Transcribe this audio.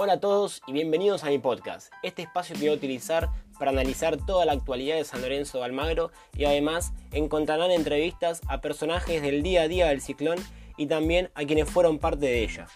Hola a todos y bienvenidos a mi podcast. Este espacio que voy a utilizar para analizar toda la actualidad de San Lorenzo de Almagro y además encontrarán entrevistas a personajes del día a día del ciclón y también a quienes fueron parte de ella.